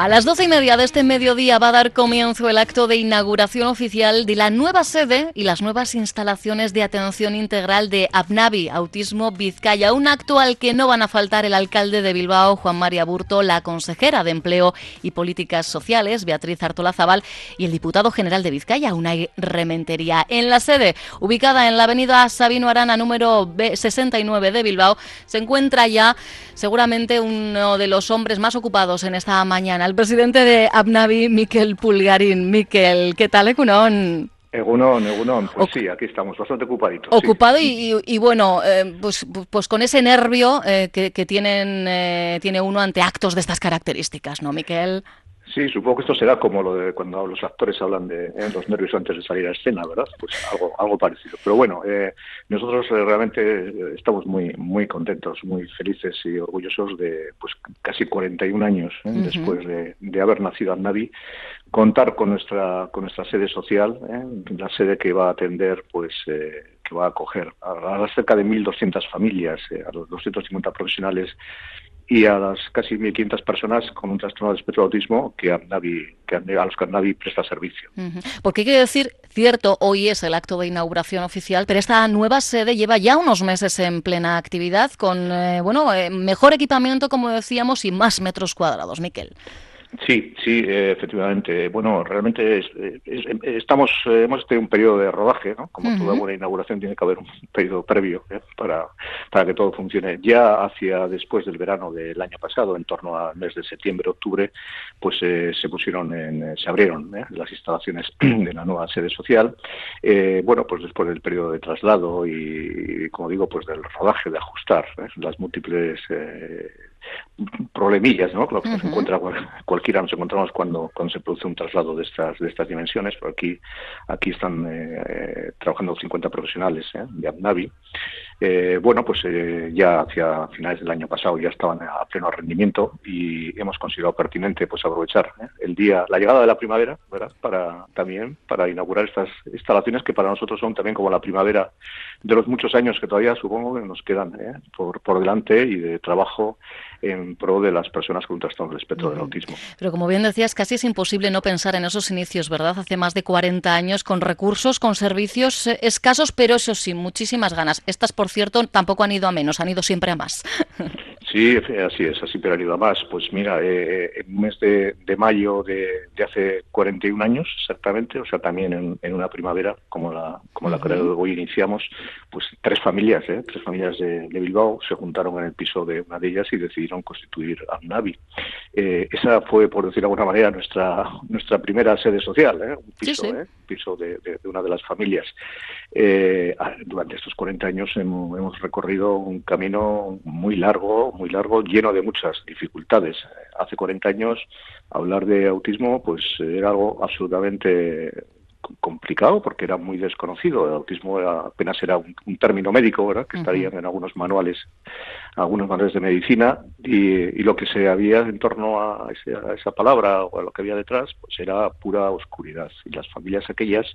A las doce y media de este mediodía va a dar comienzo el acto de inauguración oficial de la nueva sede y las nuevas instalaciones de atención integral de ABNAVI, Autismo Vizcaya, un acto al que no van a faltar el alcalde de Bilbao, Juan María Burto, la consejera de Empleo y Políticas Sociales, Beatriz Artola Zabal, y el diputado general de Vizcaya, Unai Rementería. En la sede, ubicada en la avenida Sabino Arana, número 69 de Bilbao, se encuentra ya seguramente uno de los hombres más ocupados en esta mañana el presidente de Abnavi, Miquel Pulgarín. Miquel, ¿qué tal, Egunon? Egunon, Egunon, pues sí, aquí estamos, bastante ocupaditos. Ocupado y, bueno, eh, pues, pues con ese nervio eh, que, tienen, eh, tiene uno ante actos de estas características, ¿no, Miquel? Sí, supongo que esto será como lo de cuando los actores hablan de eh, los nervios antes de salir a escena, ¿verdad? Pues algo, algo parecido. Pero bueno, eh, nosotros eh, realmente estamos muy, muy contentos, muy felices y orgullosos de, pues casi 41 años después de, de, haber nacido Navi, contar con nuestra, con nuestra sede social, la sede que va a atender, pues, que va a acoger a, a cerca de 1.200 familias, a los 250 profesionales y a las casi 1.500 personas con un trastorno de espectro de autismo que, a, que a los que Navi presta servicio. Porque hay que decir, cierto, hoy es el acto de inauguración oficial, pero esta nueva sede lleva ya unos meses en plena actividad con eh, bueno eh, mejor equipamiento, como decíamos, y más metros cuadrados. Miquel. Sí, sí, efectivamente. Bueno, realmente estamos, hemos tenido un periodo de rodaje, ¿no? Como toda buena inauguración tiene que haber un periodo previo ¿eh? para, para que todo funcione. Ya hacia después del verano del año pasado, en torno al mes de septiembre, octubre, pues eh, se pusieron, en, se abrieron ¿eh? las instalaciones de la nueva sede social. bueno, pues después del periodo de traslado y, como digo, pues del rodaje, de ajustar las múltiples problemillas, ¿no? Lo que nos encuentra cualquiera nos encontramos cuando, cuando se produce un traslado de estas de estas dimensiones. Por aquí aquí están eh, trabajando 50 profesionales ¿eh? de ABNAVI. Eh, bueno, pues eh, ya hacia finales del año pasado ya estaban a pleno rendimiento y hemos considerado pertinente pues aprovechar el día, la llegada de la primavera, ¿verdad? Para también para inaugurar estas instalaciones que para nosotros son también como la primavera de los muchos años que todavía supongo que nos quedan por, por delante y de trabajo en pro de las personas con un trastorno del espectro del autismo. Pero como bien decías, casi es imposible no pensar en esos inicios, ¿verdad? Hace más de 40 años, con recursos, con servicios eh, escasos, pero eso sí, muchísimas ganas. Estas, por cierto, tampoco han ido a menos, han ido siempre a más. Sí, así es, así pero han ido a más. Pues mira, eh, en un mes de, mayo de, hace 41 años exactamente, o sea, también en, una primavera como la, como la que hoy iniciamos, pues tres familias, ¿eh? tres familias de, Bilbao se juntaron en el piso de una de ellas y decidieron constituir AMNAVI. Eh, esa fue, por decir de alguna manera, nuestra, nuestra primera sede social, ¿eh? un piso, ¿eh? piso de, una de las familias. Eh, durante estos 40 años hemos, recorrido un camino muy largo, muy largo, lleno de muchas dificultades. Hace 40 años hablar de autismo pues era algo absolutamente complicado porque era muy desconocido. El autismo apenas era un, término médico, ¿verdad? Que estaría en algunos manuales, algunos manuales de medicina y, lo que se había en torno a, a, esa palabra o a lo que había detrás, pues era pura oscuridad. Y las familias aquellas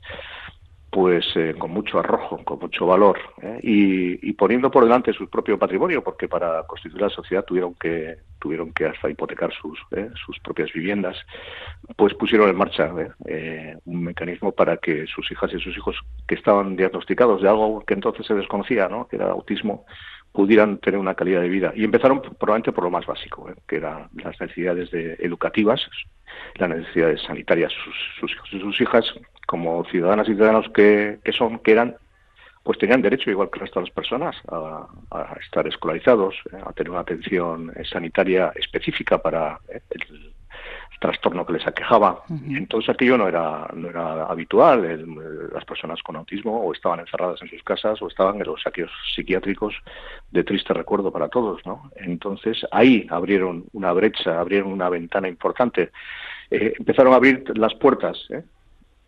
pues eh, con mucho arrojo, con mucho valor ¿eh? y, poniendo por delante su propio patrimonio, porque para constituir la sociedad tuvieron que tuvieron que hasta hipotecar sus ¿eh? sus propias viviendas, pues pusieron en marcha un mecanismo para que sus hijas y sus hijos que estaban diagnosticados de algo que entonces se desconocía, ¿no? que era autismo, pudieran tener una calidad de vida. Y empezaron probablemente por lo más básico, que eran las necesidades educativas, las necesidades sanitarias, sus, sus hijos y sus hijas como ciudadanas y ciudadanos que, son, que eran, pues tenían derecho, igual que el resto de las personas, a, estar escolarizados, eh, a tener una atención sanitaria específica para eh, el, trastorno que les aquejaba. Entonces aquello no era, no era habitual. las personas con autismo o estaban encerradas en sus casas o estaban en los saqueos psiquiátricos de triste recuerdo para todos. ¿no? Entonces ahí abrieron una brecha, abrieron una ventana importante. Eh, empezaron a abrir las puertas ¿eh?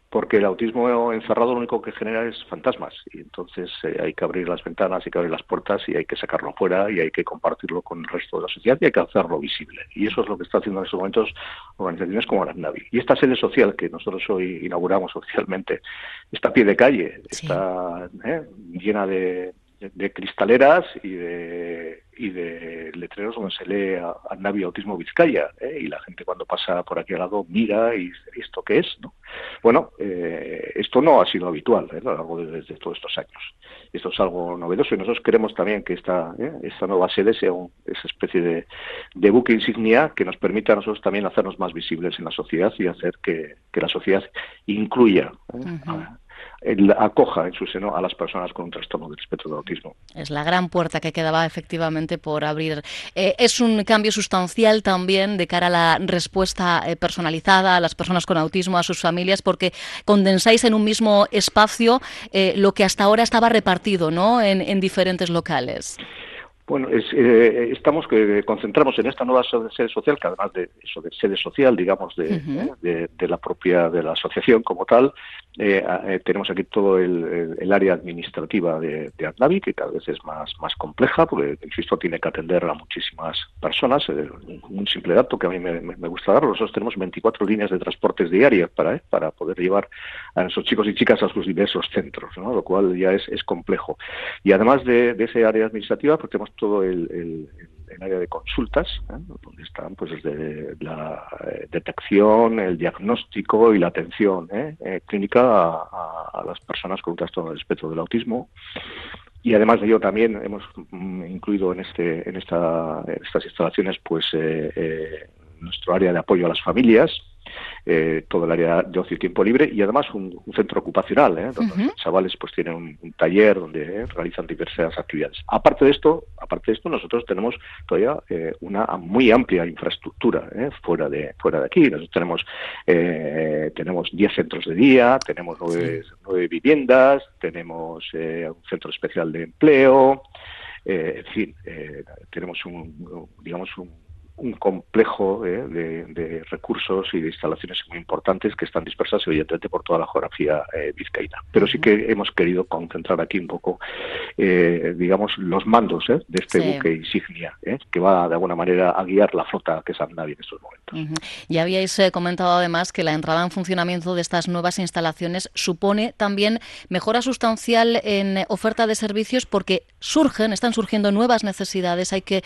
Porque el autismo encerrado lo único que genera es fantasmas y entonces eh, hay que abrir las ventanas, hay que abrir las puertas y hay que sacarlo fuera y hay que compartirlo con el resto de la sociedad y hay que hacerlo visible. Y eso es lo que está haciendo en estos momentos organizaciones como la NAVI. Y esta sede social que nosotros hoy inauguramos oficialmente está a pie de calle, está ¿eh? llena de de, cristaleras y de, y de letreros donde se lee a, Navi Autismo Vizcaya ¿eh? y la gente cuando pasa por aquí al lado mira y dice esto qué es no bueno eh, esto no ha sido habitual ¿eh? a lo largo de, todos estos años. Esto es algo novedoso y nosotros queremos también que esta esta nueva sede sea esa especie de, de, buque insignia que nos permita a nosotros también hacernos más visibles en la sociedad y hacer que, la sociedad incluya acoja en su seno a las personas con un trastorno del espectro de autismo. Es la gran puerta que quedaba efectivamente por abrir. Eh, es un cambio sustancial también de cara a la respuesta eh, personalizada a las personas con autismo, a sus familias, porque condensáis en un mismo espacio eh, lo que hasta ahora estaba repartido ¿no? en, en diferentes locales. Bueno, es, eh, estamos que concentramos en esta nueva sede social, que además de eso de sede social, digamos, de, de, la propia de la asociación como tal, eh, eh, tenemos aquí todo el, área administrativa de, de ADNAVI, que cada vez es más, más compleja, porque, insisto, tiene que atender a muchísimas personas. un simple dato que a mí me, gusta dar, nosotros tenemos 24 líneas de transportes diarias para, para poder llevar a esos chicos y chicas a sus diversos centros, ¿no? lo cual ya es, es complejo. Y además de, ese área administrativa, pues tenemos todo el, área de consultas, ¿eh? donde están pues desde la eh, detección, el diagnóstico y la atención ¿eh? clínica a, las personas con un trastorno del espectro del autismo. Y además de ello también hemos mm, incluido en este en esta estas instalaciones pues nuestro área de apoyo a las familias, eh, todo el área de ocio y tiempo libre y además un, centro ocupacional, ¿eh? donde los chavales pues tienen un, taller donde eh, realizan diversas actividades. Aparte de esto, aparte de esto, nosotros tenemos todavía una muy amplia infraestructura fuera de fuera de aquí. Nosotros tenemos tenemos 10 centros de día, tenemos nueve, nueve viviendas, tenemos un centro especial de empleo, en fin, tenemos un digamos un un complejo eh, de, recursos y de instalaciones muy importantes que están dispersas evidentemente por toda la geografía eh, vizcaína. Pero sí que hemos querido concentrar aquí un poco, eh, digamos, los mandos de este buque insignia, que va de alguna manera a guiar la flota que es Navi en estos momentos. Ya habíais comentado además que la entrada en funcionamiento de estas nuevas instalaciones supone también mejora sustancial en oferta de servicios porque surgen, están surgiendo nuevas necesidades, hay que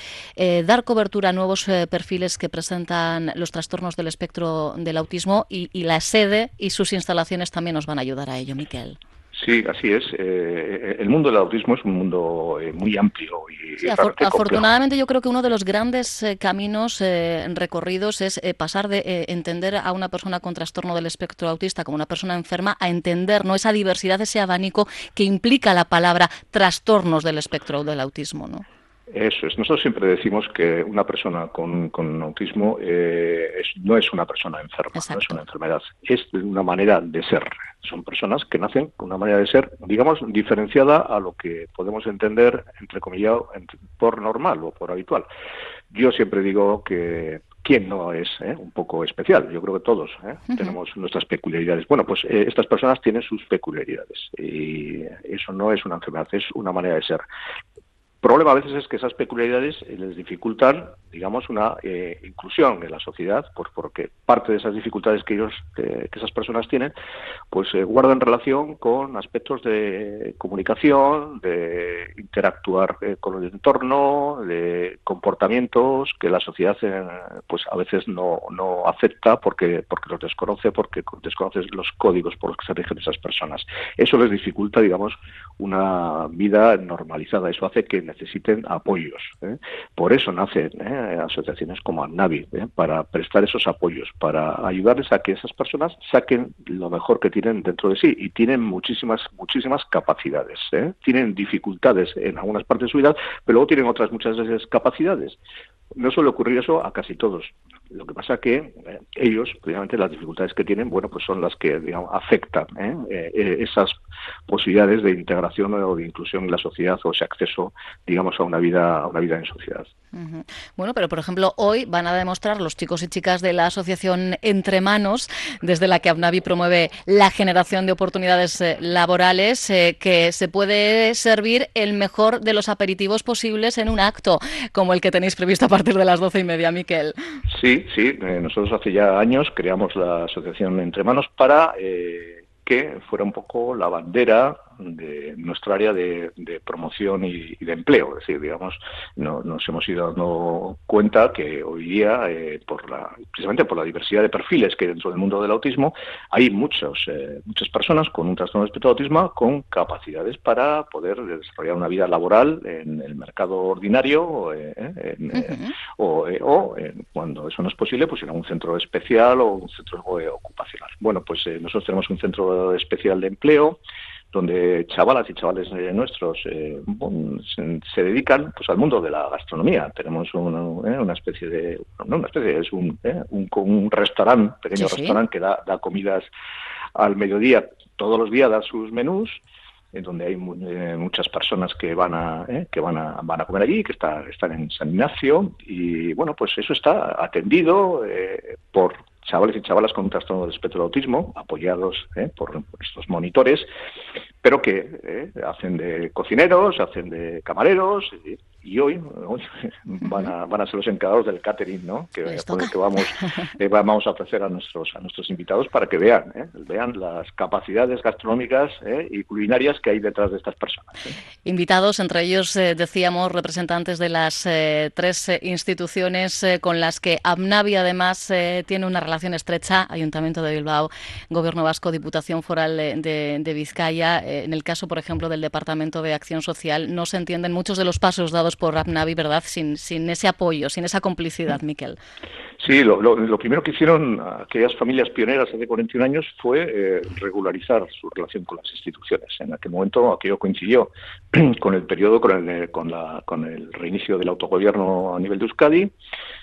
dar cobertura a nuevos perfiles que presentan los trastornos del espectro del autismo y, la sede y sus instalaciones también nos van a ayudar a ello, Miquel. Sí, así es. Eh, el mundo del autismo es un mundo eh, muy amplio y afortunadamente yo creo que uno de los grandes eh, caminos recorridos es pasar de entender a una persona con trastorno del espectro autista como una persona enferma a entender no esa diversidad, ese abanico que implica la palabra trastornos del espectro del autismo, ¿no? Eso es. Nosotros siempre decimos que una persona con, autismo eh, no es una persona enferma, no es una enfermedad, es una manera de ser. Son personas que nacen con una manera de ser, digamos, diferenciada a lo que podemos entender, entre comillas, por normal o por habitual. Yo siempre digo que ¿quién no es eh, un poco especial? Yo creo que todos eh, tenemos nuestras peculiaridades. Bueno, pues estas personas tienen sus peculiaridades y eso no es una enfermedad, es una manera de ser problema a veces es que esas peculiaridades eh, les dificultan, digamos, una eh, inclusión en la sociedad, pues porque parte de esas dificultades que ellos, que esas personas tienen, pues eh, guardan relación con aspectos de comunicación, de interactuar con el entorno, de comportamientos que la sociedad, pues a veces no, no acepta porque porque los desconoce, porque desconoce los códigos por los que se rigen esas personas. Eso les dificulta, digamos, una vida normalizada. Eso hace que necesiten apoyos. ¿eh? Por eso nacen ¿eh? asociaciones como ANAVI, ¿eh? para prestar esos apoyos, para ayudarles a que esas personas saquen lo mejor que tienen dentro de sí y tienen muchísimas, muchísimas capacidades. Tienen dificultades en algunas partes de su vida, pero luego tienen otras muchas veces capacidades. No suele ocurrir eso a casi todos Lo que pasa que eh, ellos, precisamente las dificultades que tienen, bueno, pues son las que digamos, afectan ¿eh? Eh, esas posibilidades de integración o de inclusión en la sociedad o ese acceso, digamos, a una vida, a una vida en sociedad. Bueno, pero por ejemplo, hoy van a demostrar los chicos y chicas de la asociación Entre Manos, desde la que ABNAVI promueve la generación de oportunidades laborales, que se puede servir el mejor de los aperitivos posibles en un acto como el que tenéis previsto a partir de las doce y media, Miquel. Sí, sí. Eh, nosotros hace ya años creamos la asociación Entre Manos para eh, que fuera un poco la bandera de nuestra área de, promoción y, de empleo. Es decir, digamos, no, nos hemos ido dando cuenta que hoy día, eh, por la, precisamente por la diversidad de perfiles que hay dentro del mundo del autismo, hay muchos, eh, muchas personas con un trastorno de espectro de autismo con capacidades para poder desarrollar una vida laboral en el mercado ordinario eh, o, o cuando eso no es posible, pues en un centro especial o un centro ocupacional. Bueno, pues nosotros tenemos un centro especial de empleo donde chavalas y chavales eh, nuestros eh, se, dedican pues al mundo de la gastronomía. Tenemos una, eh, una especie de, no una especie, es un, un, un restaurante, pequeño restaurante que da, da, comidas al mediodía, todos los días da sus menús en donde hay muchas personas que van a que van a van a comer allí que está, están en San Ignacio. Y bueno pues eso está atendido por chavales y chavalas con un trastorno del espectro de autismo, apoyados ¿eh? por, estos monitores, pero que ¿eh? hacen de cocineros, hacen de camareros, y hoy, van, a, van a ser los encargados del catering, ¿no? Que, que vamos, eh, vamos a ofrecer a nuestros a nuestros invitados para que vean, ¿eh? vean las capacidades gastronómicas ¿eh? y culinarias que hay detrás de estas personas. Invitados, entre ellos decíamos representantes de las tres instituciones con las que ABNAVI además tiene una relación estrecha, Ayuntamiento de Bilbao, Gobierno Vasco, Diputación Foral de, de Vizcaya. en el caso, por ejemplo, del Departamento de Acción Social, no se entienden muchos de los pasos dados por APNAVI, ¿verdad? Sin, sin ese apoyo, sin esa complicidad, Miquel. Sí, lo, lo, primero que hicieron aquellas familias pioneras hace 41 años fue eh, regularizar su relación con las instituciones. En aquel momento aquello coincidió con el periodo, con el, con, la, con el reinicio del autogobierno a nivel de Euskadi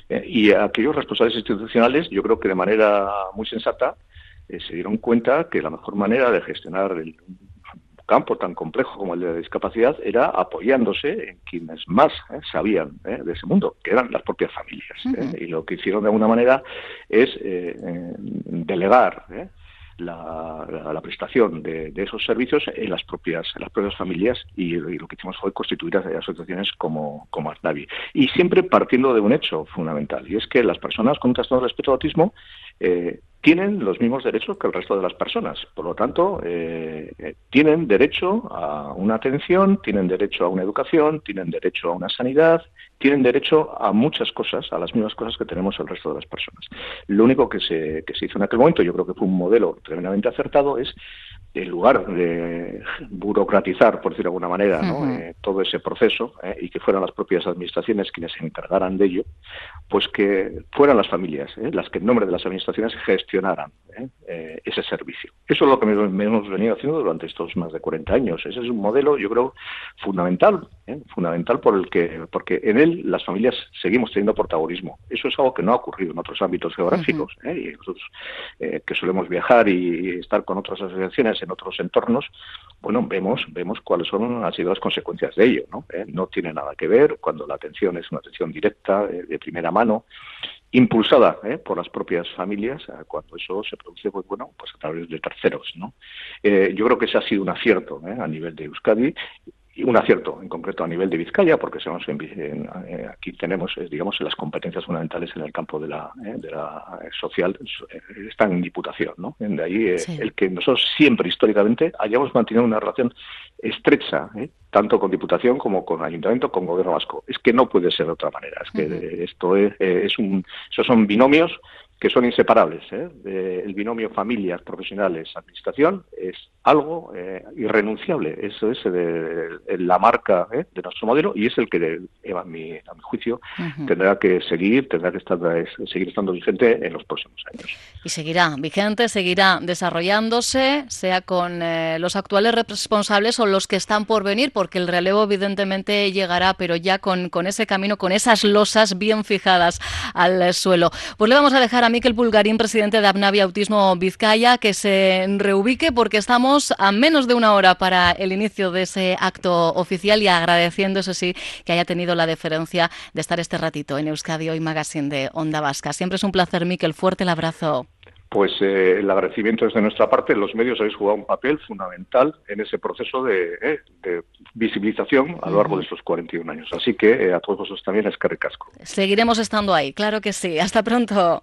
eh, y aquellos responsables institucionales, yo creo que de manera muy sensata, eh, se dieron cuenta que la mejor manera de gestionar el, campo tan complejo como el de la discapacidad era apoyándose en quienes más eh, sabían eh, de ese mundo, que eran las propias familias. Eh, y lo que hicieron de alguna manera es delegar la, prestación de, esos servicios en las propias en las propias familias y, lo que hicimos fue constituir asociaciones como como y siempre partiendo de un hecho fundamental y es que las personas con un trastorno de espectro de autismo eh, tienen los mismos derechos que el resto de las personas. Por lo tanto, eh, eh, tienen derecho a una atención, tienen derecho a una educación, tienen derecho a una sanidad, tienen derecho a muchas cosas, a las mismas cosas que tenemos el resto de las personas. Lo único que se, que se hizo en aquel momento, yo creo que fue un modelo tremendamente acertado, es en lugar de burocratizar, por decirlo de alguna manera, eh, todo ese proceso eh, y que fueran las propias administraciones quienes se encargaran de ello, pues que fueran las familias eh, las que en nombre de las administraciones gestionaran ese servicio. Eso es lo que hemos venido haciendo durante estos más de 40 años. Ese es un modelo, yo creo, fundamental, fundamental por el que, porque en él las familias seguimos teniendo protagonismo. Eso es algo que no ha ocurrido en otros ámbitos geográficos. y nosotros que solemos viajar y estar con otras asociaciones en otros entornos, bueno, vemos, vemos cuáles son, han sido las consecuencias de ello, ¿no? ¿Eh? no tiene nada que ver cuando la atención es una atención directa, de, primera mano, impulsada ¿eh? por las propias familias, eh, cuando eso se produce, pues bueno, pues a través de terceros, ¿no? yo creo que ese ha sido un acierto a nivel de Euskadi y un acierto en concreto a nivel de Vizcaya, porque somos en, aquí tenemos, digamos, las competencias fundamentales en el campo de la, de la social, están en diputación, ¿no? De ahí el que nosotros siempre históricamente hayamos mantenido una relación estrecha, tanto con diputación como con ayuntamiento, con gobierno vasco. Es que no puede ser de otra manera. Es que esto es, es un, esos son binomios que son inseparables. ¿eh? el binomio familias, profesionales, administración es algo eh, irrenunciable. Eso es de, la marca ¿eh? de nuestro modelo y es el que, a mi, a mi juicio, tendrá que seguir, tendrá que estar, seguir estando vigente en los próximos años. Y seguirá vigente, seguirá desarrollándose, sea con los actuales responsables o los que están por venir, porque el relevo evidentemente llegará, pero ya con, con ese camino, con esas losas bien fijadas al suelo. Pues le vamos a dejar a Miquel Pulgarín, presidente de Abnavi Autismo Vizcaya, que se reubique porque estamos a menos de una hora para el inicio de ese acto oficial y agradeciendo, eso sí, que haya tenido la deferencia de estar este ratito en Euskadi Hoy Magazine de Onda Vasca. Siempre es un placer, Miquel. Fuerte el abrazo pues eh, el agradecimiento es de nuestra parte. Los medios habéis jugado un papel fundamental en ese proceso de, eh, visibilización a lo largo de estos 41 años. Así que eh, a todos vosotros también es que recasco. Seguiremos estando ahí, claro que sí. Hasta pronto.